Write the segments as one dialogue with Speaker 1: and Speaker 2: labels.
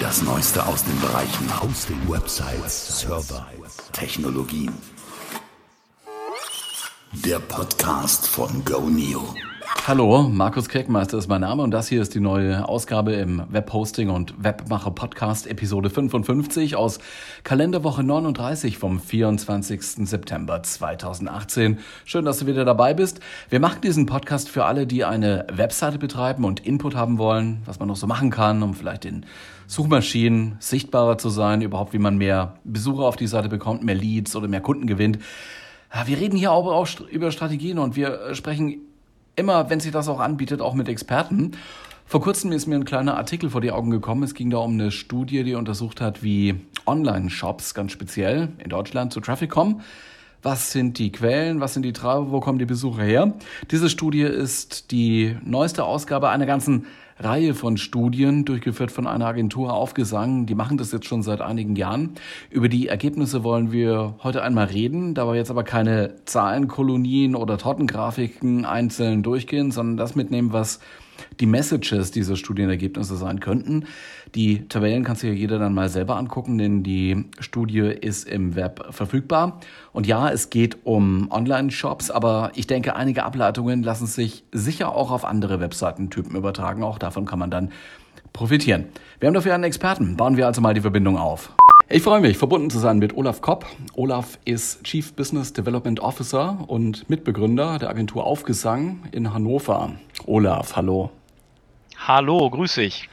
Speaker 1: Das Neueste aus den Bereichen Hosting, Websites, Server, Technologien. Der Podcast von GoNeo.
Speaker 2: Hallo, Markus Keckmeister ist mein Name und das hier ist die neue Ausgabe im Webhosting und Webmacher Podcast Episode 55 aus Kalenderwoche 39 vom 24. September 2018. Schön, dass du wieder dabei bist. Wir machen diesen Podcast für alle, die eine Webseite betreiben und Input haben wollen, was man noch so machen kann, um vielleicht in Suchmaschinen sichtbarer zu sein, überhaupt wie man mehr Besucher auf die Seite bekommt, mehr Leads oder mehr Kunden gewinnt. Wir reden hier aber auch über Strategien und wir sprechen immer, wenn sich das auch anbietet, auch mit Experten. Vor kurzem ist mir ein kleiner Artikel vor die Augen gekommen. Es ging da um eine Studie, die untersucht hat, wie Online-Shops ganz speziell in Deutschland zu Traffic kommen. Was sind die Quellen? Was sind die Treiber? Wo kommen die Besucher her? Diese Studie ist die neueste Ausgabe einer ganzen Reihe von Studien, durchgeführt von einer Agentur aufgesangen. Die machen das jetzt schon seit einigen Jahren. Über die Ergebnisse wollen wir heute einmal reden, da wir jetzt aber keine Zahlenkolonien oder Tortengrafiken einzeln durchgehen, sondern das mitnehmen, was die Messages dieser Studienergebnisse sein könnten. Die Tabellen kannst du ja jeder dann mal selber angucken, denn die Studie ist im Web verfügbar. Und ja, es geht um Online-Shops, aber ich denke, einige Ableitungen lassen sich sicher auch auf andere Webseitentypen übertragen. Auch davon kann man dann profitieren. Wir haben dafür einen Experten. Bauen wir also mal die Verbindung auf. Ich freue mich, verbunden zu sein mit Olaf Kopp. Olaf ist Chief Business Development Officer und Mitbegründer der Agentur Aufgesang in Hannover. Olaf, hallo.
Speaker 3: Hallo, grüß dich.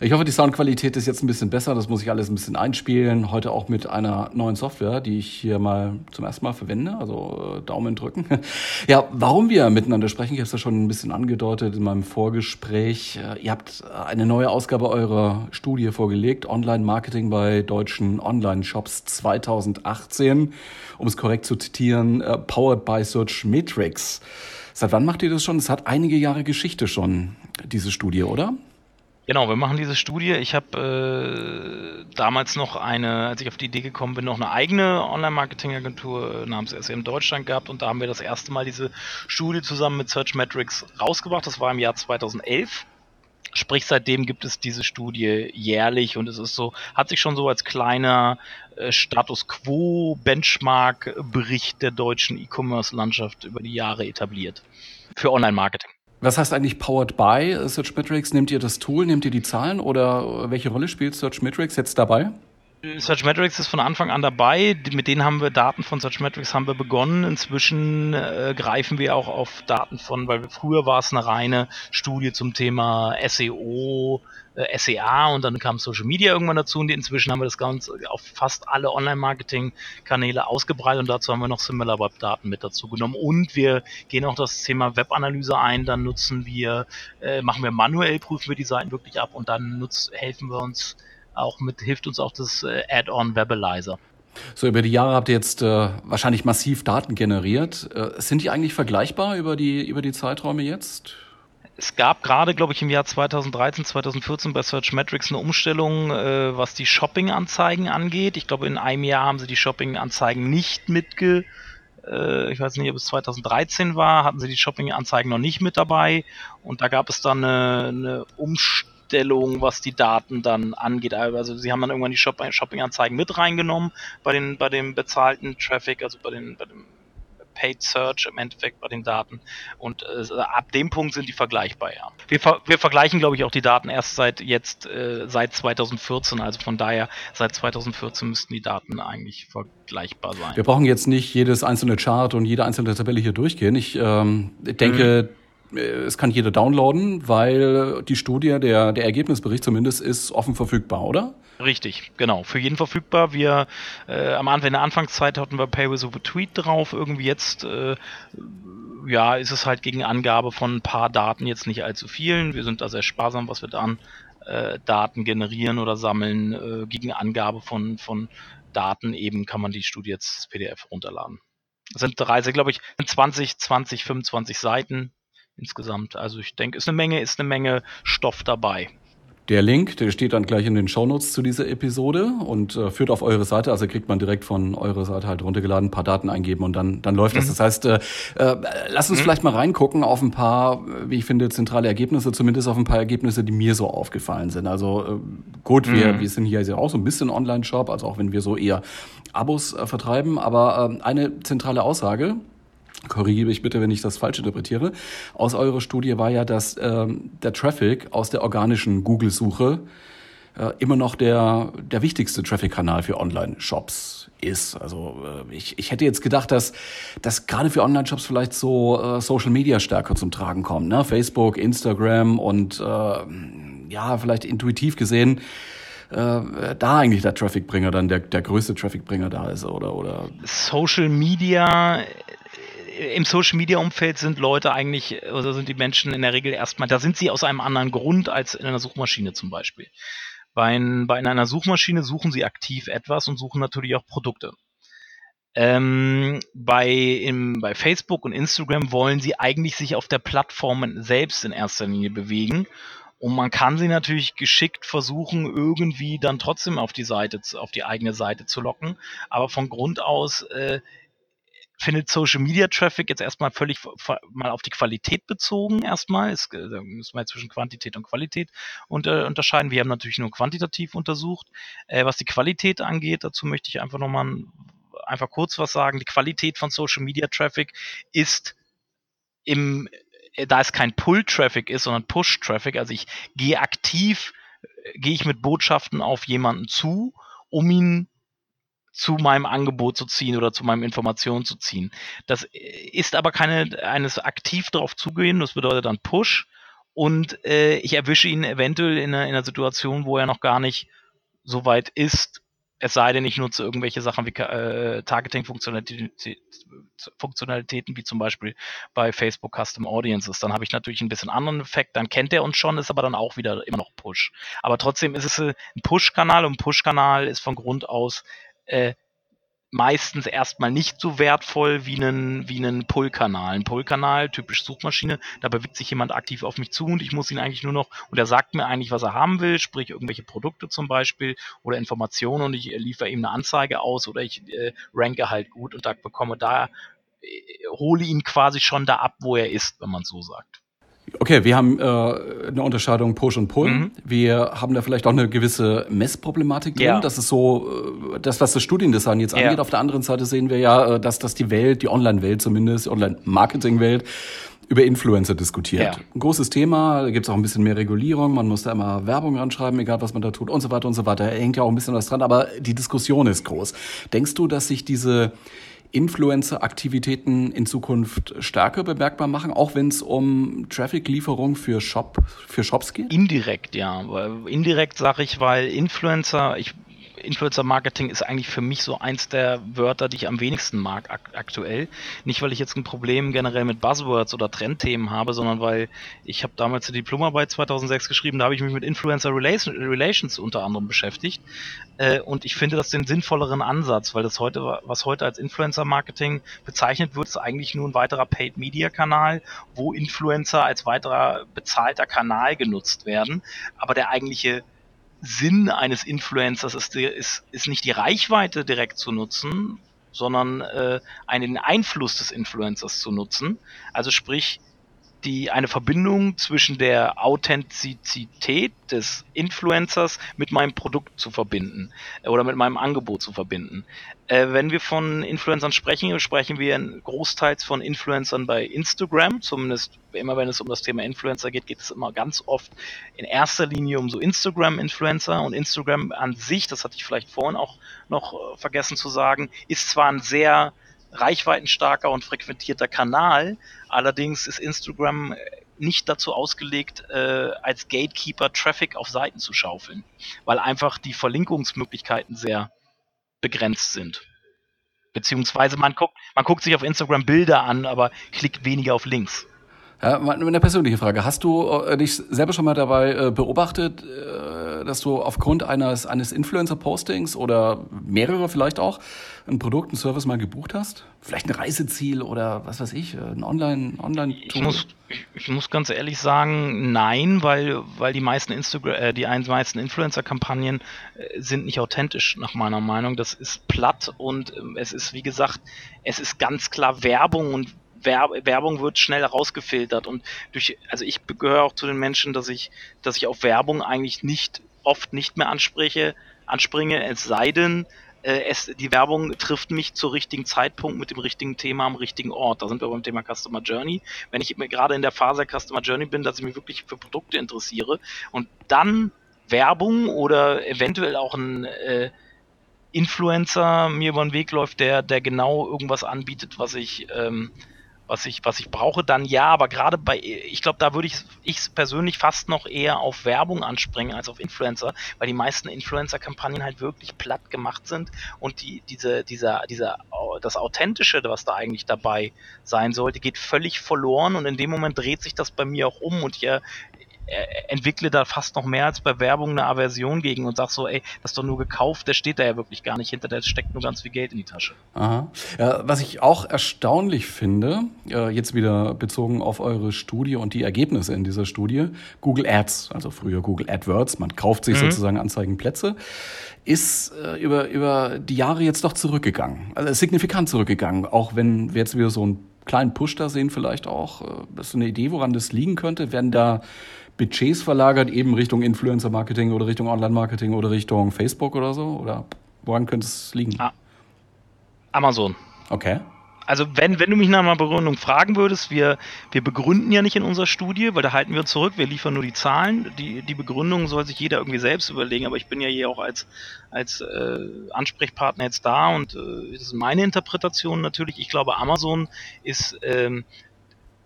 Speaker 2: Ich hoffe, die Soundqualität ist jetzt ein bisschen besser. Das muss ich alles ein bisschen einspielen. Heute auch mit einer neuen Software, die ich hier mal zum ersten Mal verwende. Also äh, Daumen drücken. Ja, warum wir miteinander sprechen, ich habe es ja schon ein bisschen angedeutet in meinem Vorgespräch. Äh, ihr habt eine neue Ausgabe eurer Studie vorgelegt, Online-Marketing bei deutschen Online-Shops 2018. Um es korrekt zu zitieren, äh, powered by Search Metrics. Seit wann macht ihr das schon? Es hat einige Jahre Geschichte schon, diese Studie, oder?
Speaker 3: Genau, wir machen diese Studie. Ich habe äh, damals noch eine, als ich auf die Idee gekommen bin, noch eine eigene Online-Marketing-Agentur äh, namens SM Deutschland gehabt und da haben wir das erste Mal diese Studie zusammen mit Search Metrics rausgebracht. Das war im Jahr 2011. Sprich, seitdem gibt es diese Studie jährlich und es ist so, hat sich schon so als kleiner äh, Status Quo Benchmark Bericht der deutschen E-Commerce-Landschaft über die Jahre etabliert. Für Online-Marketing.
Speaker 2: Was heißt eigentlich Powered by Searchmetrics? Nehmt ihr das Tool, nehmt ihr die Zahlen oder welche Rolle spielt Searchmetrics jetzt dabei?
Speaker 3: Searchmetrics ist von Anfang an dabei. Mit denen haben wir Daten von Searchmetrics haben wir begonnen. Inzwischen äh, greifen wir auch auf Daten von, weil früher war es eine reine Studie zum Thema SEO, äh, SEA und dann kam Social Media irgendwann dazu und inzwischen haben wir das Ganze auf fast alle Online-Marketing-Kanäle ausgebreitet und dazu haben wir noch Similar Web-Daten mit dazu genommen und wir gehen auch das Thema Webanalyse ein, dann nutzen wir, äh, machen wir manuell, prüfen wir die Seiten wirklich ab und dann nutz, helfen wir uns auch mit, hilft uns auch das äh, Add-on Webalizer.
Speaker 2: So, über die Jahre habt ihr jetzt äh, wahrscheinlich massiv Daten generiert. Äh, sind die eigentlich vergleichbar über die, über die Zeiträume jetzt?
Speaker 3: Es gab gerade, glaube ich, im Jahr 2013, 2014 bei Searchmetrics eine Umstellung, äh, was die Shopping-Anzeigen angeht. Ich glaube, in einem Jahr haben sie die Shopping-Anzeigen nicht mitge... Äh, ich weiß nicht, ob es 2013 war, hatten sie die Shopping-Anzeigen noch nicht mit dabei. Und da gab es dann eine, eine Umstellung, was die Daten dann angeht. Also sie haben dann irgendwann die Shopping-Anzeigen mit reingenommen bei, den, bei dem bezahlten Traffic, also bei, den, bei dem Paid Search im Endeffekt bei den Daten. Und äh, ab dem Punkt sind die vergleichbar, ja. Wir, ver wir vergleichen, glaube ich, auch die Daten erst seit jetzt, äh, seit 2014. Also von daher, seit 2014 müssten die Daten eigentlich vergleichbar sein.
Speaker 2: Wir brauchen jetzt nicht jedes einzelne Chart und jede einzelne Tabelle hier durchgehen. Ich ähm, denke, mhm es kann jeder downloaden, weil die Studie, der, der Ergebnisbericht zumindest, ist offen verfügbar, oder?
Speaker 3: Richtig, genau. Für jeden verfügbar. Wir äh, am Anfang in der Anfangszeit hatten wir Pay with a Tweet drauf. Irgendwie jetzt äh, ja, ist es halt gegen Angabe von ein paar Daten jetzt nicht allzu vielen. Wir sind da sehr sparsam, was wir da an äh, Daten generieren oder sammeln. Äh, gegen Angabe von, von Daten eben kann man die Studie jetzt PDF runterladen. Das sind drei, glaube ich, 20, 20, 25 Seiten insgesamt. Also ich denke, ist eine Menge, ist eine Menge Stoff dabei.
Speaker 2: Der Link, der steht dann gleich in den Shownotes zu dieser Episode und äh, führt auf eure Seite. Also kriegt man direkt von eurer Seite halt runtergeladen, ein paar Daten eingeben und dann, dann läuft mhm. das. Das heißt, äh, äh, lass uns mhm. vielleicht mal reingucken auf ein paar, wie ich finde, zentrale Ergebnisse, zumindest auf ein paar Ergebnisse, die mir so aufgefallen sind. Also äh, gut, wir, mhm. wir sind hier ja auch so ein bisschen Online-Shop, also auch wenn wir so eher Abos äh, vertreiben, aber äh, eine zentrale Aussage, korrigiere mich bitte, wenn ich das falsch interpretiere, aus eurer Studie war ja, dass ähm, der Traffic aus der organischen Google-Suche äh, immer noch der, der wichtigste Traffic-Kanal für Online-Shops ist. Also äh, ich, ich hätte jetzt gedacht, dass, dass gerade für Online-Shops vielleicht so äh, Social Media stärker zum Tragen kommen. Ne? Facebook, Instagram und äh, ja, vielleicht intuitiv gesehen äh, da eigentlich der Trafficbringer dann der, der größte Trafficbringer da ist oder oder
Speaker 3: Social Media im Social Media Umfeld sind Leute eigentlich, oder sind die Menschen in der Regel erstmal, da sind sie aus einem anderen Grund als in einer Suchmaschine zum Beispiel. Bei, ein, bei einer Suchmaschine suchen sie aktiv etwas und suchen natürlich auch Produkte. Ähm, bei, im, bei Facebook und Instagram wollen sie eigentlich sich auf der Plattform selbst in erster Linie bewegen. Und man kann sie natürlich geschickt versuchen, irgendwie dann trotzdem auf die Seite, auf die eigene Seite zu locken. Aber von Grund aus äh, findet Social Media Traffic jetzt erstmal völlig mal auf die Qualität bezogen erstmal. Es, äh, da müssen wir zwischen Quantität und Qualität unter, unterscheiden. Wir haben natürlich nur quantitativ untersucht. Äh, was die Qualität angeht, dazu möchte ich einfach nochmal einfach kurz was sagen. Die Qualität von Social Media Traffic ist im, äh, da es kein Pull-Traffic ist, sondern Push-Traffic. Also ich gehe aktiv, äh, gehe ich mit Botschaften auf jemanden zu, um ihn zu meinem Angebot zu ziehen oder zu meinen Informationen zu ziehen. Das ist aber keine eines aktiv darauf zugehen, das bedeutet dann Push und äh, ich erwische ihn eventuell in einer, in einer Situation, wo er noch gar nicht so weit ist, es sei denn, ich nutze irgendwelche Sachen wie äh, Targeting-Funktionalitäten, Funktionalitäten, wie zum Beispiel bei Facebook Custom Audiences. Dann habe ich natürlich ein bisschen anderen Effekt. Dann kennt er uns schon, ist aber dann auch wieder immer noch Push. Aber trotzdem ist es äh, ein Push-Kanal und Push-Kanal ist von Grund aus äh, meistens erstmal nicht so wertvoll wie einen, wie einen Pull-Kanal. Ein Pull-Kanal, typisch Suchmaschine, da bewegt sich jemand aktiv auf mich zu und ich muss ihn eigentlich nur noch, und er sagt mir eigentlich, was er haben will, sprich irgendwelche Produkte zum Beispiel oder Informationen und ich liefere ihm eine Anzeige aus oder ich äh, ranke halt gut und da bekomme da, äh, hole ihn quasi schon da ab, wo er ist, wenn man so sagt.
Speaker 2: Okay, wir haben äh, eine Unterscheidung Push und Pull. Mhm. Wir haben da vielleicht auch eine gewisse Messproblematik drin. Ja. Das ist so, äh, das, was das Studiendesign jetzt angeht. Ja. Auf der anderen Seite sehen wir ja, äh, dass, dass die Welt, die Online-Welt zumindest, die Online-Marketing-Welt, über Influencer diskutiert. Ja. Ein großes Thema, da gibt es auch ein bisschen mehr Regulierung, man muss da immer Werbung ranschreiben, egal was man da tut und so weiter und so weiter. Da hängt ja auch ein bisschen was dran, aber die Diskussion ist groß. Denkst du, dass sich diese Influencer-Aktivitäten in Zukunft stärker bemerkbar machen, auch wenn es um Traffic-Lieferung für, Shop, für Shops geht?
Speaker 3: Indirekt, ja. Indirekt sage ich, weil Influencer, ich Influencer-Marketing ist eigentlich für mich so eins der Wörter, die ich am wenigsten mag ak aktuell. Nicht, weil ich jetzt ein Problem generell mit Buzzwords oder Trendthemen habe, sondern weil ich habe damals die Diplomarbeit 2006 geschrieben, da habe ich mich mit Influencer Relations unter anderem beschäftigt. Äh, und ich finde das den sinnvolleren Ansatz, weil das heute, was heute als Influencer-Marketing bezeichnet wird, ist eigentlich nur ein weiterer Paid-Media-Kanal, wo Influencer als weiterer bezahlter Kanal genutzt werden. Aber der eigentliche Sinn eines Influencers ist, ist, ist nicht die Reichweite direkt zu nutzen, sondern äh, einen Einfluss des Influencers zu nutzen. Also sprich, die eine Verbindung zwischen der Authentizität des Influencers mit meinem Produkt zu verbinden äh, oder mit meinem Angebot zu verbinden. Äh, wenn wir von Influencern sprechen, sprechen wir großteils von Influencern bei Instagram, zumindest immer wenn es um das Thema Influencer geht, geht es immer ganz oft in erster Linie um so Instagram-Influencer und Instagram an sich, das hatte ich vielleicht vorhin auch noch äh, vergessen zu sagen, ist zwar ein sehr reichweitenstarker und frequentierter Kanal. Allerdings ist Instagram äh, nicht dazu ausgelegt, äh, als Gatekeeper Traffic auf Seiten zu schaufeln, weil einfach die Verlinkungsmöglichkeiten sehr begrenzt sind. Beziehungsweise man guckt, man guckt sich auf Instagram Bilder an, aber klickt weniger auf Links.
Speaker 2: Ja, eine persönliche Frage. Hast du äh, dich selber schon mal dabei äh, beobachtet, äh, dass du aufgrund eines, eines Influencer-Postings oder mehrere vielleicht auch ein Produkt, einen Service mal gebucht hast? Vielleicht ein Reiseziel oder was weiß ich, ein Online, Online
Speaker 3: ich muss, ich, muss ganz ehrlich sagen, nein, weil, weil die meisten Instagram, äh, die meisten Influencer-Kampagnen äh, sind nicht authentisch, nach meiner Meinung. Das ist platt und äh, es ist, wie gesagt, es ist ganz klar Werbung und Werbung wird schnell rausgefiltert und durch, also ich gehöre auch zu den Menschen, dass ich, dass ich auf Werbung eigentlich nicht oft nicht mehr anspreche, anspringe, es sei denn, äh, es, die Werbung trifft mich zur richtigen Zeitpunkt mit dem richtigen Thema am richtigen Ort. Da sind wir beim Thema Customer Journey. Wenn ich gerade in der Phase Customer Journey bin, dass ich mich wirklich für Produkte interessiere und dann Werbung oder eventuell auch ein äh, Influencer mir über den Weg läuft, der, der genau irgendwas anbietet, was ich, ähm, was ich, was ich brauche, dann ja, aber gerade bei, ich glaube, da würde ich ich persönlich fast noch eher auf Werbung anspringen als auf Influencer, weil die meisten Influencer-Kampagnen halt wirklich platt gemacht sind und die, diese, dieser, dieser, das Authentische, was da eigentlich dabei sein sollte, geht völlig verloren und in dem Moment dreht sich das bei mir auch um und ich, entwickle da fast noch mehr als bei Werbung eine Aversion gegen und sag so, ey, das ist doch nur gekauft, der steht da ja wirklich gar nicht hinter, der steckt nur ganz viel Geld in die Tasche.
Speaker 2: Aha. Ja, was ich auch erstaunlich finde, äh, jetzt wieder bezogen auf eure Studie und die Ergebnisse in dieser Studie, Google Ads, also früher Google AdWords, man kauft sich mhm. sozusagen Anzeigenplätze, ist äh, über, über die Jahre jetzt doch zurückgegangen, also signifikant zurückgegangen, auch wenn wir jetzt wieder so einen kleinen Push da sehen vielleicht auch. Äh, das ist eine Idee, woran das liegen könnte. Werden da Budgets verlagert, eben Richtung Influencer-Marketing oder Richtung Online-Marketing oder Richtung Facebook oder so? Oder woran könnte es liegen? Ah,
Speaker 3: Amazon.
Speaker 2: Okay.
Speaker 3: Also wenn, wenn du mich nach einer Begründung fragen würdest, wir, wir begründen ja nicht in unserer Studie, weil da halten wir zurück, wir liefern nur die Zahlen. Die, die Begründung soll sich jeder irgendwie selbst überlegen, aber ich bin ja hier auch als, als äh, Ansprechpartner jetzt da und äh, das ist meine Interpretation natürlich. Ich glaube, Amazon ist, ähm,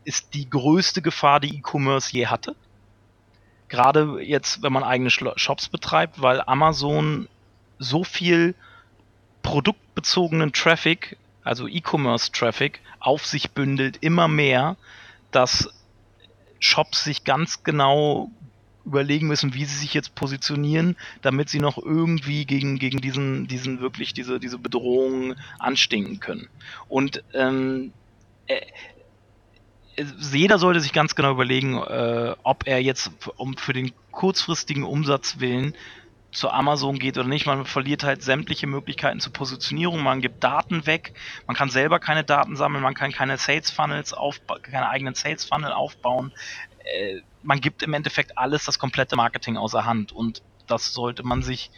Speaker 3: ist die größte Gefahr, die E-Commerce je hatte. Gerade jetzt, wenn man eigene Shops betreibt, weil Amazon so viel produktbezogenen Traffic, also E-Commerce-Traffic, auf sich bündelt, immer mehr, dass Shops sich ganz genau überlegen müssen, wie sie sich jetzt positionieren, damit sie noch irgendwie gegen, gegen diesen, diesen wirklich diese, diese Bedrohung anstinken können. Und ähm, äh, jeder sollte sich ganz genau überlegen, äh, ob er jetzt um für den kurzfristigen Umsatz willen zu Amazon geht oder nicht. Man verliert halt sämtliche Möglichkeiten zur Positionierung. Man gibt Daten weg. Man kann selber keine Daten sammeln. Man kann keine Sales Funnels aufbauen, keine eigenen Sales Funnel aufbauen. Äh, man gibt im Endeffekt alles, das komplette Marketing außer Hand. Und das sollte man sich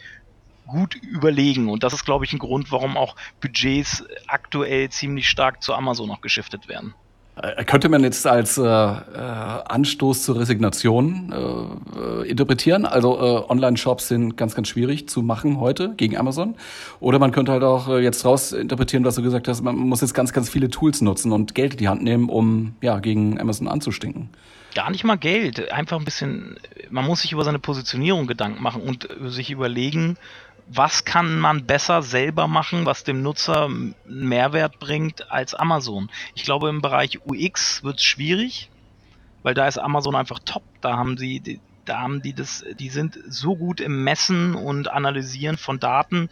Speaker 3: gut überlegen. Und das ist, glaube ich, ein Grund, warum auch Budgets aktuell ziemlich stark zu Amazon noch geschiftet werden.
Speaker 2: Äh, könnte man jetzt als äh, äh, Anstoß zur Resignation äh, interpretieren? Also äh, Online-Shops sind ganz, ganz schwierig zu machen heute gegen Amazon. Oder man könnte halt auch äh, jetzt raus interpretieren, was du gesagt hast, man muss jetzt ganz, ganz viele Tools nutzen und Geld in die Hand nehmen, um ja gegen Amazon anzustinken.
Speaker 3: Gar nicht mal Geld, einfach ein bisschen, man muss sich über seine Positionierung Gedanken machen und sich überlegen, was kann man besser selber machen, was dem Nutzer Mehrwert bringt als Amazon. Ich glaube, im Bereich UX wird es schwierig, weil da ist Amazon einfach top. Da haben sie, die, da haben die das, die sind so gut im Messen und Analysieren von Daten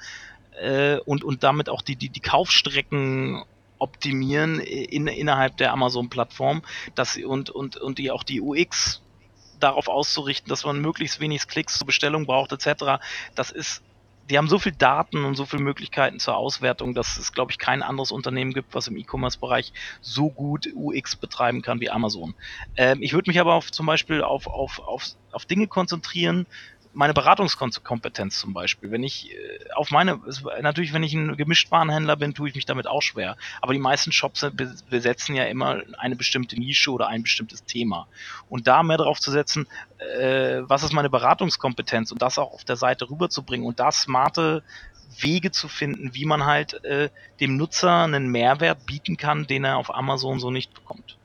Speaker 3: äh, und, und damit auch die, die, die Kaufstrecken optimieren in, innerhalb der Amazon-Plattform, dass sie und, und, und die auch die UX darauf auszurichten, dass man möglichst wenig Klicks zur Bestellung braucht, etc. Das ist die haben so viel Daten und so viele Möglichkeiten zur Auswertung, dass es, glaube ich, kein anderes Unternehmen gibt, was im E-Commerce-Bereich so gut UX betreiben kann wie Amazon. Ähm, ich würde mich aber auf, zum Beispiel auf, auf, auf, auf Dinge konzentrieren, meine Beratungskompetenz zum Beispiel. Wenn ich äh, auf meine, natürlich, wenn ich ein Gemischtwarenhändler bin, tue ich mich damit auch schwer. Aber die meisten Shops besetzen ja immer eine bestimmte Nische oder ein bestimmtes Thema. Und da mehr drauf zu setzen, äh, was ist meine Beratungskompetenz und das auch auf der Seite rüberzubringen und da smarte Wege zu finden, wie man halt äh, dem Nutzer einen Mehrwert bieten kann, den er auf Amazon so nicht bekommt.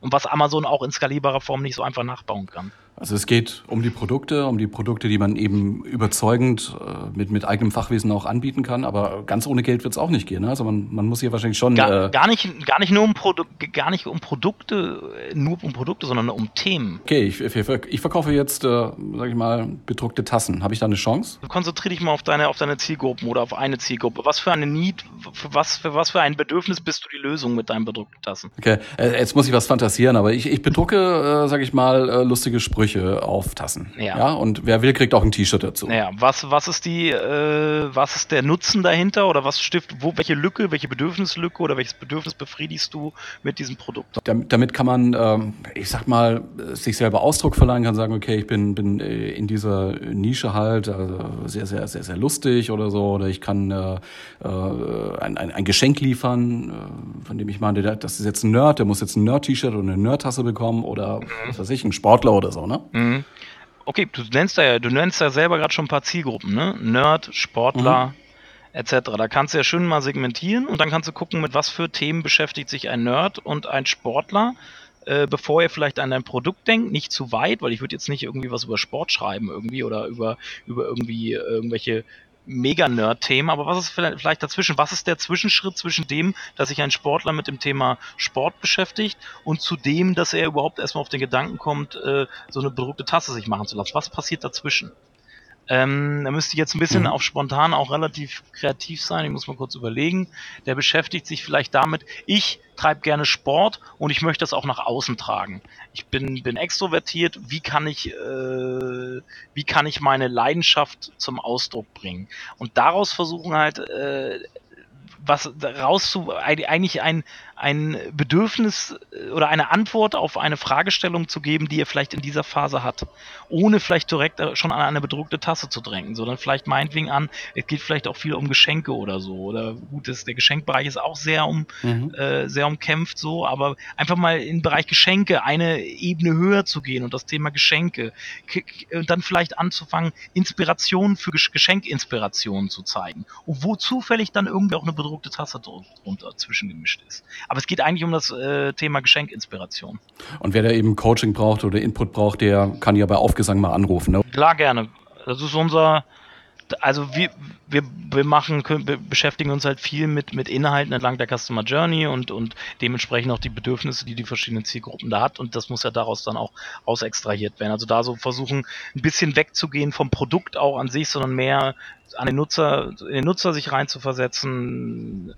Speaker 3: Und was Amazon auch in skalierbarer Form nicht so einfach nachbauen kann.
Speaker 2: Also es geht um die Produkte, um die Produkte, die man eben überzeugend äh, mit, mit eigenem Fachwissen auch anbieten kann. Aber ganz ohne Geld wird es auch nicht gehen. Ne? Also man, man muss hier wahrscheinlich schon.
Speaker 3: Gar, äh, gar, nicht, gar nicht nur um Produkte, gar nicht um Produkte, nur um Produkte, sondern um Themen.
Speaker 2: Okay, ich, ich, ich verkaufe jetzt, äh, sag ich mal, bedruckte Tassen. Habe ich da eine Chance?
Speaker 3: Konzentriere dich mal auf deine, auf deine Zielgruppen oder auf eine Zielgruppe. Was für eine Need, für was, für was für ein Bedürfnis bist du die Lösung mit deinen bedruckten Tassen?
Speaker 2: Okay, äh, jetzt muss ich was fantasieren, aber ich, ich bedrucke, äh, sag ich mal, äh, lustige Sprüche Sprüche auf Tassen. Ja. ja. Und wer will, kriegt auch ein T-Shirt dazu.
Speaker 3: Ja. Was, was ist die, äh, was ist der Nutzen dahinter oder was stiftet, wo, welche Lücke, welche Bedürfnislücke oder welches Bedürfnis befriedigst du mit diesem Produkt?
Speaker 2: Damit, damit kann man, ähm, ich sag mal, sich selber Ausdruck verleihen, kann sagen, okay, ich bin, bin äh, in dieser Nische halt also sehr, sehr, sehr, sehr lustig oder so, oder ich kann äh, äh, ein, ein, ein Geschenk liefern, äh, von dem ich meine, das ist jetzt ein Nerd, der muss jetzt ein Nerd-T-Shirt oder eine Nerd-Tasse bekommen oder mhm. was weiß ich, ein Sportler oder so, ne? Ne? Mhm.
Speaker 3: Okay, du nennst ja, du nennst ja selber gerade schon ein paar Zielgruppen, ne? Nerd, Sportler, mhm. etc. Da kannst du ja schön mal segmentieren und dann kannst du gucken, mit was für Themen beschäftigt sich ein Nerd und ein Sportler, äh, bevor ihr vielleicht an ein Produkt denkt, nicht zu weit, weil ich würde jetzt nicht irgendwie was über Sport schreiben irgendwie oder über, über irgendwie irgendwelche Mega-Nerd-Themen, aber was ist vielleicht dazwischen? Was ist der Zwischenschritt zwischen dem, dass sich ein Sportler mit dem Thema Sport beschäftigt und zu dem, dass er überhaupt erstmal auf den Gedanken kommt, äh, so eine bedruckte Tasse sich machen zu lassen? Was passiert dazwischen? Ähm, da müsste ich jetzt ein bisschen mhm. auf spontan auch relativ kreativ sein. Ich muss mal kurz überlegen. Der beschäftigt sich vielleicht damit, ich treibe gerne Sport und ich möchte das auch nach außen tragen. Ich bin, bin extrovertiert. Wie kann ich, äh, wie kann ich meine Leidenschaft zum Ausdruck bringen? Und daraus versuchen halt äh, was rauszu eigentlich ein, ein Bedürfnis äh, oder eine Antwort auf eine Fragestellung zu geben, die er vielleicht in dieser Phase hat, ohne vielleicht direkt äh, schon an eine bedruckte Tasse zu drängen, sondern vielleicht meinetwegen an, es geht vielleicht auch viel um Geschenke oder so oder gut, das, der Geschenkbereich ist auch sehr um mhm. äh, sehr umkämpft so, aber einfach mal im Bereich Geschenke eine Ebene höher zu gehen und das Thema Geschenke und dann vielleicht anzufangen, Inspirationen für Geschenkinspirationen zu zeigen und wo zufällig dann irgendwie auch eine bedruckte Tasse drunter zwischengemischt ist. Aber es geht eigentlich um das äh, Thema Geschenkinspiration.
Speaker 2: Und wer da eben Coaching braucht oder Input braucht, der kann ja bei Aufgesang mal anrufen. Ne?
Speaker 3: Klar, gerne. Das ist unser, also wir, wir, wir machen, wir beschäftigen uns halt viel mit, mit Inhalten entlang der Customer Journey und, und dementsprechend auch die Bedürfnisse, die die verschiedenen Zielgruppen da hat und das muss ja daraus dann auch ausextrahiert werden. Also da so versuchen, ein bisschen wegzugehen vom Produkt auch an sich, sondern mehr an den Nutzer, in den Nutzer sich reinzuversetzen,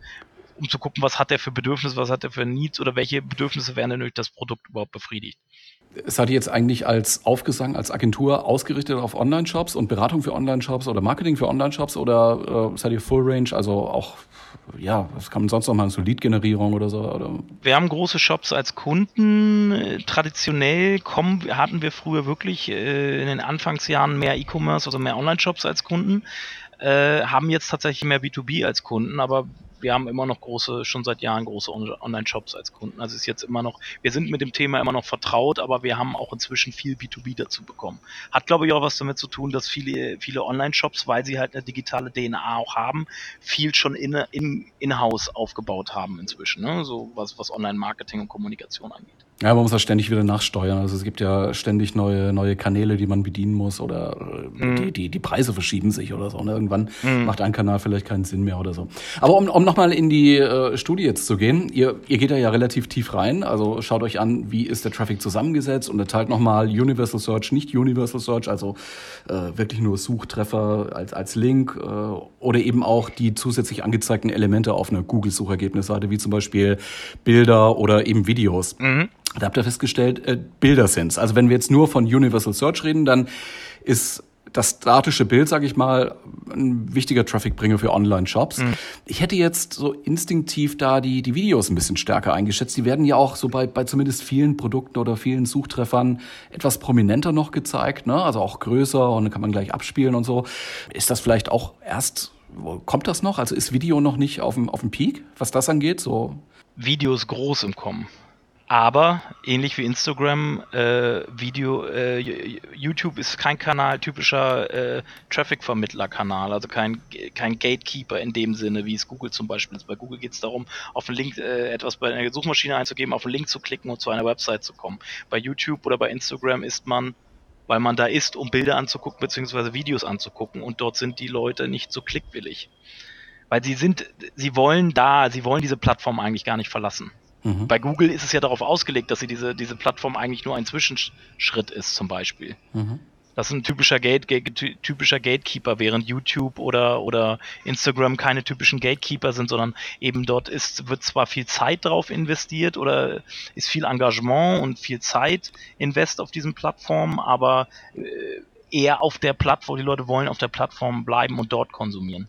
Speaker 3: um zu gucken, was hat er für Bedürfnisse, was hat er für Needs oder welche Bedürfnisse werden denn durch das Produkt überhaupt befriedigt.
Speaker 2: Seid ihr jetzt eigentlich als Aufgesang, als Agentur ausgerichtet auf Online-Shops und Beratung für Online-Shops oder Marketing für Online-Shops oder äh, seid ihr Full Range, also auch, ja, was kann man sonst noch machen, so Lead-Generierung oder so? Oder?
Speaker 3: Wir haben große Shops als Kunden. Traditionell kommen, hatten wir früher wirklich äh, in den Anfangsjahren mehr E-Commerce, also mehr Online-Shops als Kunden. Äh, haben jetzt tatsächlich mehr B2B als Kunden, aber wir haben immer noch große, schon seit Jahren große Online-Shops als Kunden. Also ist jetzt immer noch, wir sind mit dem Thema immer noch vertraut, aber wir haben auch inzwischen viel B2B dazu bekommen. Hat, glaube ich, auch was damit zu tun, dass viele, viele Online-Shops, weil sie halt eine digitale DNA auch haben, viel schon in, in, in-house aufgebaut haben inzwischen, ne? so was, was Online-Marketing und Kommunikation angeht.
Speaker 2: Ja, man muss das ständig wieder nachsteuern. Also es gibt ja ständig neue, neue Kanäle, die man bedienen muss oder mhm. die, die, die Preise verschieben sich oder so. Und ne? irgendwann mhm. macht ein Kanal vielleicht keinen Sinn mehr oder so. Aber um, um nochmal in die äh, Studie jetzt zu gehen, ihr, ihr geht da ja relativ tief rein. Also schaut euch an, wie ist der Traffic zusammengesetzt und erteilt nochmal Universal Search, nicht Universal Search, also äh, wirklich nur Suchtreffer als, als Link äh, oder eben auch die zusätzlich angezeigten Elemente auf einer Google-Suchergebnisseite, wie zum Beispiel Bilder oder eben Videos. Mhm. Da habt ihr festgestellt, äh, Bilder sind's. Also wenn wir jetzt nur von Universal Search reden, dann ist das statische Bild, sage ich mal, ein wichtiger Trafficbringer für Online-Shops. Mhm. Ich hätte jetzt so instinktiv da die, die Videos ein bisschen stärker eingeschätzt. Die werden ja auch so bei, bei zumindest vielen Produkten oder vielen Suchtreffern etwas prominenter noch gezeigt, ne? also auch größer und dann kann man gleich abspielen und so. Ist das vielleicht auch erst, kommt das noch? Also ist Video noch nicht auf dem, auf dem Peak, was das angeht? So
Speaker 3: Video ist groß im Kommen. Aber ähnlich wie Instagram, äh, Video, äh, YouTube ist kein Kanal, typischer äh, Traffic-Vermittler-Kanal, also kein, kein Gatekeeper in dem Sinne, wie es Google zum Beispiel ist. Bei Google geht es darum, auf einen Link äh, etwas bei einer Suchmaschine einzugeben, auf einen Link zu klicken und zu einer Website zu kommen. Bei YouTube oder bei Instagram ist man weil man da ist, um Bilder anzugucken bzw. Videos anzugucken und dort sind die Leute nicht so klickwillig. Weil sie sind, sie wollen da, sie wollen diese Plattform eigentlich gar nicht verlassen. Mhm. Bei Google ist es ja darauf ausgelegt, dass sie diese, diese Plattform eigentlich nur ein Zwischenschritt ist, zum Beispiel. Mhm. Das ist ein typischer, Gate, typischer Gatekeeper, während YouTube oder, oder Instagram keine typischen Gatekeeper sind, sondern eben dort ist, wird zwar viel Zeit drauf investiert oder ist viel Engagement und viel Zeit invest auf diesen Plattformen, aber äh, eher auf der Plattform, die Leute wollen auf der Plattform bleiben und dort konsumieren.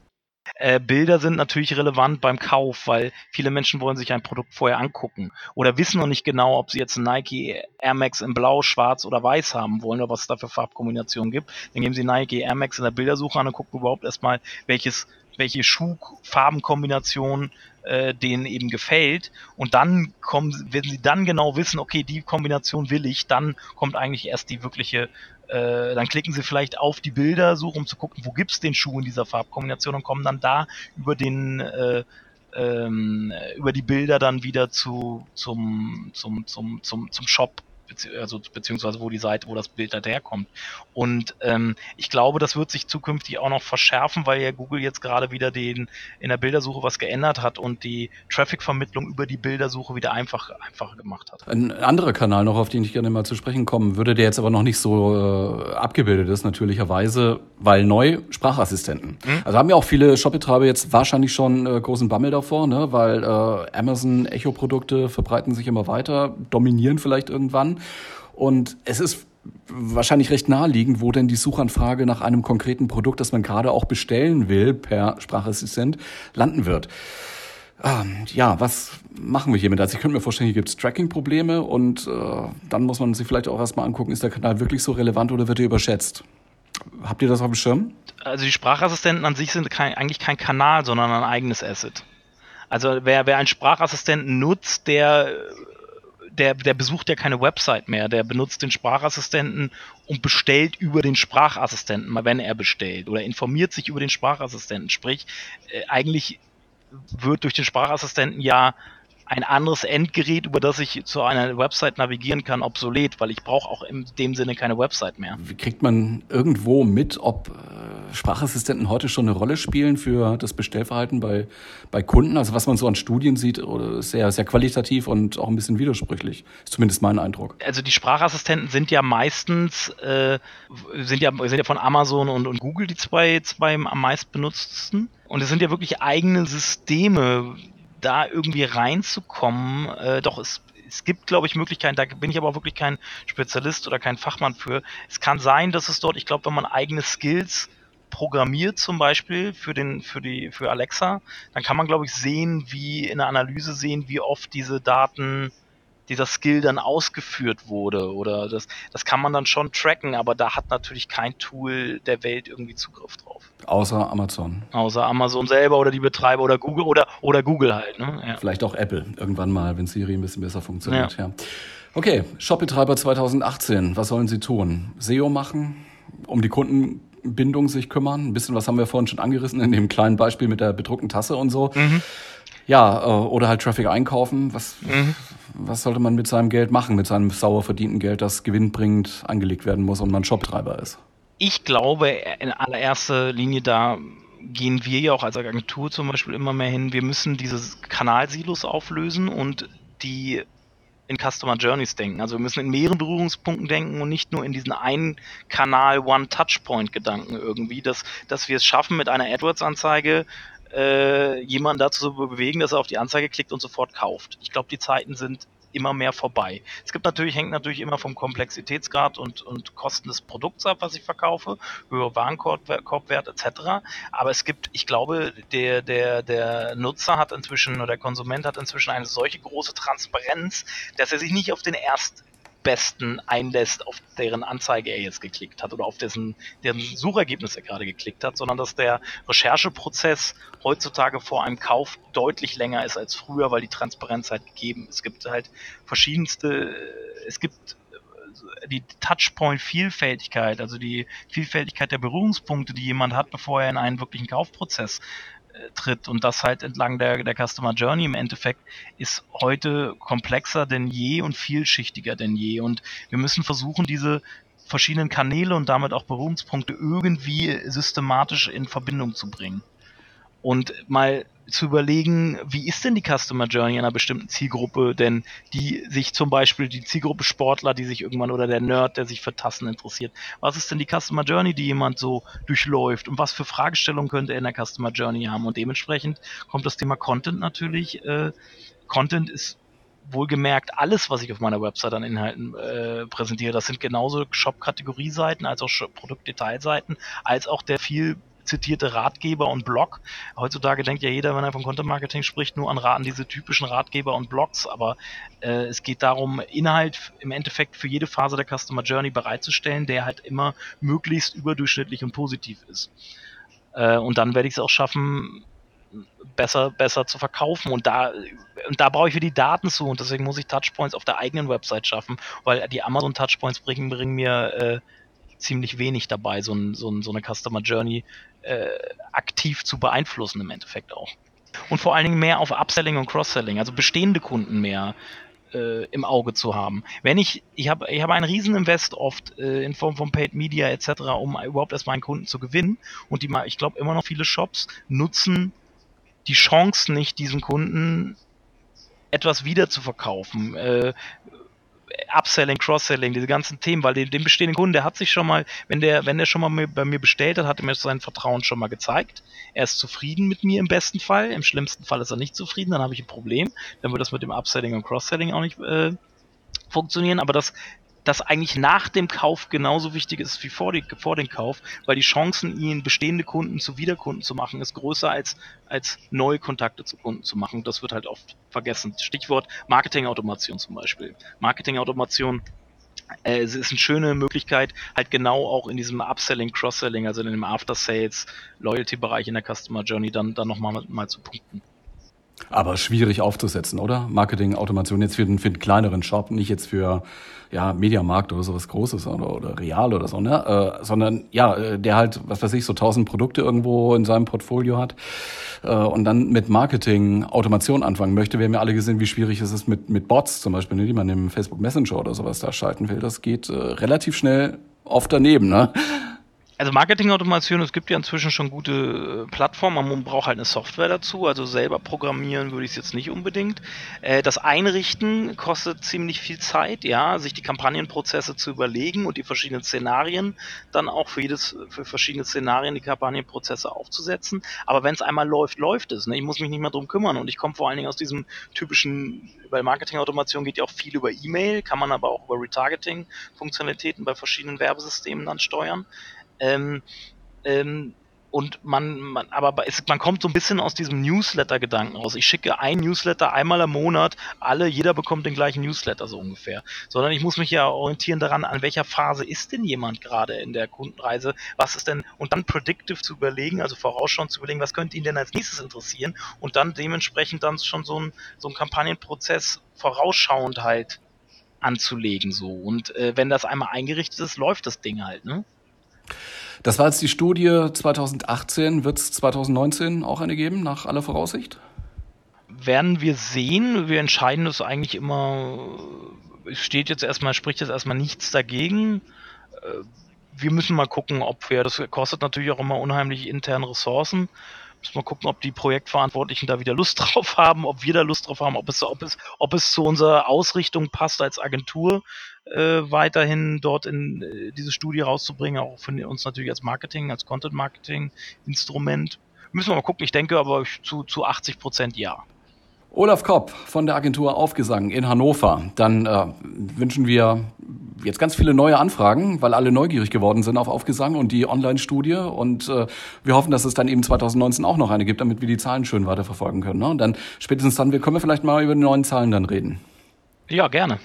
Speaker 3: Äh, Bilder sind natürlich relevant beim Kauf, weil viele Menschen wollen sich ein Produkt vorher angucken oder wissen noch nicht genau, ob sie jetzt Nike Air Max in Blau, Schwarz oder Weiß haben wollen oder was es da für Farbkombinationen gibt. Dann geben sie Nike Air Max in der Bildersuche an und gucken überhaupt erstmal, welches welche Schuhfarbenkombination äh, denen eben gefällt. Und dann kommen, wenn sie dann genau wissen, okay, die Kombination will ich, dann kommt eigentlich erst die wirkliche äh, dann klicken sie vielleicht auf die Bildersuche, um zu gucken, wo gibt's den Schuh in dieser Farbkombination und kommen dann da über den äh, ähm, über die Bilder dann wieder zu zum zum zum zum zum Shop bezieh also beziehungsweise wo die Seite, wo das Bild daherkommt. Und ähm, ich glaube, das wird sich zukünftig auch noch verschärfen, weil ja Google jetzt gerade wieder den in der Bildersuche was geändert hat und die Traffic-Vermittlung über die Bildersuche wieder einfach, einfacher gemacht hat.
Speaker 2: Ein anderer Kanal noch, auf den ich gerne mal zu sprechen kommen würde, der jetzt aber noch nicht so äh, abgebildet ist, natürlicherweise, weil neu Sprachassistenten. Mhm. Also haben ja auch viele Shopbetreiber jetzt wahrscheinlich schon äh, großen Bammel davor, ne? weil äh, Amazon Echo-Produkte verbreiten sich immer weiter, dominieren vielleicht irgendwann. Und es ist wahrscheinlich recht naheliegend, wo denn die Suchanfrage nach einem konkreten Produkt, das man gerade auch bestellen will, per Sprachassistent, landen wird. Ähm, ja, was machen wir hiermit? Also ich könnte mir vorstellen, hier gibt es Tracking-Probleme und äh, dann muss man sich vielleicht auch erstmal angucken, ist der Kanal wirklich so relevant oder wird er überschätzt? Habt ihr das auf dem Schirm?
Speaker 3: Also die Sprachassistenten an sich sind kein, eigentlich kein Kanal, sondern ein eigenes Asset. Also wer, wer einen Sprachassistenten nutzt, der der, der besucht ja keine Website mehr, der benutzt den Sprachassistenten und bestellt über den Sprachassistenten, mal wenn er bestellt, oder informiert sich über den Sprachassistenten. Sprich, äh, eigentlich wird durch den Sprachassistenten ja ein anderes Endgerät, über das ich zu einer Website navigieren kann, obsolet, weil ich brauche auch in dem Sinne keine Website mehr.
Speaker 2: Wie kriegt man irgendwo mit, ob äh, Sprachassistenten heute schon eine Rolle spielen für das Bestellverhalten bei, bei Kunden? Also was man so an Studien sieht, sehr, sehr qualitativ und auch ein bisschen widersprüchlich. Ist zumindest mein Eindruck.
Speaker 3: Also die Sprachassistenten sind ja meistens, äh, sind, ja, sind ja von Amazon und, und Google die zwei, zwei am meist benutzten. Und es sind ja wirklich eigene Systeme, da irgendwie reinzukommen, äh, doch es, es gibt, glaube ich, Möglichkeiten, da bin ich aber auch wirklich kein Spezialist oder kein Fachmann für. Es kann sein, dass es dort, ich glaube, wenn man eigene Skills programmiert zum Beispiel für den für die für Alexa, dann kann man glaube ich sehen, wie in der Analyse sehen, wie oft diese Daten dieser Skill dann ausgeführt wurde oder das, das kann man dann schon tracken, aber da hat natürlich kein Tool der Welt irgendwie Zugriff drauf.
Speaker 2: Außer Amazon.
Speaker 3: Außer Amazon selber oder die Betreiber oder Google oder, oder Google halt. Ne?
Speaker 2: Ja. Vielleicht auch Apple irgendwann mal, wenn Siri ein bisschen besser funktioniert. Ja. ja. Okay, Shopbetreiber 2018, was sollen sie tun? SEO machen, um die Kundenbindung sich kümmern? Ein bisschen was haben wir vorhin schon angerissen in dem kleinen Beispiel mit der bedruckten Tasse und so. Mhm. Ja, äh, oder halt Traffic einkaufen. Was, mhm. was sollte man mit seinem Geld machen, mit seinem sauer verdienten Geld, das gewinnbringend angelegt werden muss und man Shoptreiber ist?
Speaker 3: Ich glaube, in allererster Linie da gehen wir ja auch als Agentur zum Beispiel immer mehr hin. Wir müssen diese Kanalsilos auflösen und die in Customer Journeys denken. Also wir müssen in mehreren Berührungspunkten denken und nicht nur in diesen einen Kanal One-Touchpoint-Gedanken irgendwie, dass, dass wir es schaffen, mit einer AdWords-Anzeige äh, jemanden dazu zu bewegen, dass er auf die Anzeige klickt und sofort kauft. Ich glaube, die Zeiten sind immer mehr vorbei. Es gibt natürlich, hängt natürlich immer vom Komplexitätsgrad und, und Kosten des Produkts ab, was ich verkaufe, höhere Warenkorbwert etc. Aber es gibt, ich glaube, der, der, der Nutzer hat inzwischen oder der Konsument hat inzwischen eine solche große Transparenz, dass er sich nicht auf den erst Besten einlässt, auf deren Anzeige er jetzt geklickt hat oder auf dessen, deren Suchergebnis er gerade geklickt hat, sondern dass der Rechercheprozess heutzutage vor einem Kauf deutlich länger ist als früher, weil die Transparenz halt gegeben ist. Es gibt halt verschiedenste, es gibt die Touchpoint-Vielfältigkeit, also die Vielfältigkeit der Berührungspunkte, die jemand hat, bevor er in einen wirklichen Kaufprozess tritt und das halt entlang der, der Customer Journey im Endeffekt ist heute komplexer denn je und vielschichtiger denn je und wir müssen versuchen, diese verschiedenen Kanäle und damit auch Berührungspunkte irgendwie systematisch in Verbindung zu bringen. Und mal zu überlegen, wie ist denn die Customer Journey einer bestimmten Zielgruppe, denn die sich zum Beispiel die Zielgruppe Sportler, die sich irgendwann oder der Nerd, der sich für Tassen interessiert. Was ist denn die Customer Journey, die jemand so durchläuft und was für Fragestellungen könnte er in der Customer Journey haben? Und dementsprechend kommt das Thema Content natürlich. Äh, Content ist wohlgemerkt alles, was ich auf meiner Website an Inhalten äh, präsentiere. Das sind genauso Shop-Kategorieseiten als auch Produktdetailseiten, als auch der viel zitierte Ratgeber und Blog. Heutzutage denkt ja jeder, wenn er von Content Marketing spricht, nur an, an diese typischen Ratgeber und Blogs, aber äh, es geht darum, Inhalt im Endeffekt für jede Phase der Customer Journey bereitzustellen, der halt immer möglichst überdurchschnittlich und positiv ist. Äh, und dann werde ich es auch schaffen, besser, besser zu verkaufen. Und da, und da brauche ich für die Daten zu. Und deswegen muss ich Touchpoints auf der eigenen Website schaffen, weil die Amazon Touchpoints bringen, bringen mir äh, ziemlich wenig dabei, so, ein, so, ein, so eine Customer Journey äh, aktiv zu beeinflussen im Endeffekt auch. Und vor allen Dingen mehr auf Upselling und Cross-Selling, also bestehende Kunden mehr äh, im Auge zu haben. Wenn ich, ich habe ich hab einen riesen Invest oft äh, in Form von Paid Media etc., um überhaupt erstmal einen Kunden zu gewinnen. Und die, ich glaube immer noch viele Shops nutzen die Chance nicht, diesen Kunden etwas wieder zu verkaufen. Äh, Upselling, Cross-Selling, diese ganzen Themen, weil den, den, bestehenden Kunden, der hat sich schon mal, wenn der, wenn der schon mal bei mir bestellt hat, hat er mir sein Vertrauen schon mal gezeigt. Er ist zufrieden mit mir im besten Fall, im schlimmsten Fall ist er nicht zufrieden, dann habe ich ein Problem, dann wird das mit dem Upselling und Cross-Selling auch nicht äh, funktionieren, aber das das eigentlich nach dem Kauf genauso wichtig ist wie vor, die, vor dem Kauf, weil die Chancen, ihn bestehende Kunden zu Wiederkunden zu machen, ist größer als, als neue Kontakte zu Kunden zu machen. Das wird halt oft vergessen. Stichwort Marketingautomation zum Beispiel. Marketingautomation äh, es ist eine schöne Möglichkeit, halt genau auch in diesem Upselling, Cross-Selling, also in dem After-Sales, Loyalty-Bereich in der Customer Journey dann, dann nochmal mal zu punkten.
Speaker 2: Aber schwierig aufzusetzen, oder? Marketing-Automation jetzt für den, für den kleineren Shop, nicht jetzt für ja, Mediamarkt oder sowas Großes oder, oder Real oder so, ne? Äh, sondern ja, äh, der halt, was weiß ich, so tausend Produkte irgendwo in seinem Portfolio hat äh, und dann mit Marketing-Automation anfangen möchte. Wir haben ja alle gesehen, wie schwierig es ist mit, mit Bots zum Beispiel, ne, die man im Facebook Messenger oder sowas da schalten will. Das geht äh, relativ schnell oft daneben, ne?
Speaker 3: Also Marketingautomation, es gibt ja inzwischen schon gute äh, Plattformen, man braucht halt eine Software dazu, also selber programmieren würde ich es jetzt nicht unbedingt. Äh, das Einrichten kostet ziemlich viel Zeit, ja, sich die Kampagnenprozesse zu überlegen und die verschiedenen Szenarien dann auch für jedes, für verschiedene Szenarien die Kampagnenprozesse aufzusetzen. Aber wenn es einmal läuft, läuft es. Ne? Ich muss mich nicht mehr drum kümmern und ich komme vor allen Dingen aus diesem typischen, bei Marketingautomation geht ja auch viel über E-Mail, kann man aber auch über Retargeting-Funktionalitäten bei verschiedenen Werbesystemen dann steuern. Ähm, ähm, und man, man aber es, man kommt so ein bisschen aus diesem Newsletter-Gedanken raus. Ich schicke ein Newsletter einmal im Monat, alle, jeder bekommt den gleichen Newsletter so ungefähr. Sondern ich muss mich ja orientieren daran, an welcher Phase ist denn jemand gerade in der Kundenreise, was ist denn, und dann predictive zu überlegen, also vorausschauend zu überlegen, was könnte ihn denn als nächstes interessieren und dann dementsprechend dann schon so ein, so ein Kampagnenprozess vorausschauend halt anzulegen so. Und äh, wenn das einmal eingerichtet ist, läuft das Ding halt, ne?
Speaker 2: Das war jetzt die Studie 2018. Wird es 2019 auch eine geben, nach aller Voraussicht?
Speaker 3: Werden wir sehen. Wir entscheiden das eigentlich immer. Es steht jetzt erstmal, spricht jetzt erstmal nichts dagegen. Äh, wir müssen mal gucken, ob wir, das kostet natürlich auch immer unheimlich interne Ressourcen. Müssen wir gucken, ob die Projektverantwortlichen da wieder Lust drauf haben, ob wir da Lust drauf haben, ob es, ob es, ob es zu unserer Ausrichtung passt als Agentur äh, weiterhin dort in äh, diese Studie rauszubringen, auch für uns natürlich als Marketing, als Content-Marketing-Instrument. Müssen wir mal gucken. Ich denke aber zu, zu 80 Prozent ja.
Speaker 2: Olaf Kopp von der Agentur Aufgesang in Hannover. Dann äh, wünschen wir jetzt ganz viele neue Anfragen, weil alle neugierig geworden sind auf Aufgesang und die Online-Studie. Und äh, wir hoffen, dass es dann eben 2019 auch noch eine gibt, damit wir die Zahlen schön weiterverfolgen können. Ne? Und dann spätestens dann, wir können wir vielleicht mal über die neuen Zahlen dann reden.
Speaker 3: Ja, gerne.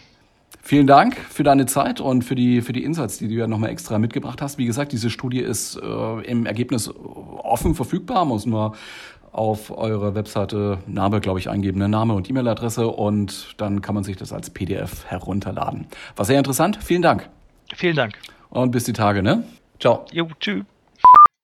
Speaker 2: Vielen Dank für deine Zeit und für die, für die Insights, die du ja nochmal extra mitgebracht hast. Wie gesagt, diese Studie ist äh, im Ergebnis offen verfügbar. Muss nur auf eure Webseite Name, glaube ich, eingeben, ne? Name und E-Mail-Adresse und dann kann man sich das als PDF herunterladen. War sehr interessant. Vielen Dank.
Speaker 3: Vielen Dank.
Speaker 2: Und bis die Tage, ne? Ciao.
Speaker 3: Jo, tschüss.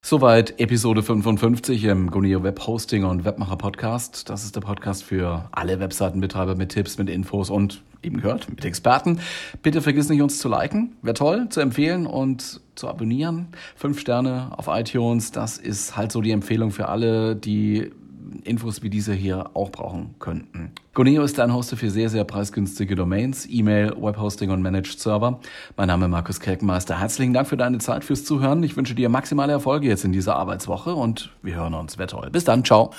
Speaker 2: Soweit Episode 55 im Goneo Web Hosting und Webmacher Podcast. Das ist der Podcast für alle Webseitenbetreiber mit Tipps, mit Infos und eben gehört mit Experten. Bitte vergiss nicht, uns zu liken. Wäre toll, zu empfehlen und zu abonnieren. Fünf Sterne auf iTunes. Das ist halt so die Empfehlung für alle, die Infos wie diese hier auch brauchen könnten. Goneo ist dein Hoster für sehr, sehr preisgünstige Domains, E-Mail, Webhosting und Managed Server. Mein Name ist Markus Kelkmeister. Herzlichen Dank für deine Zeit, fürs Zuhören. Ich wünsche dir maximale Erfolge jetzt in dieser Arbeitswoche und wir hören uns. Wäre toll. Bis dann. Ciao.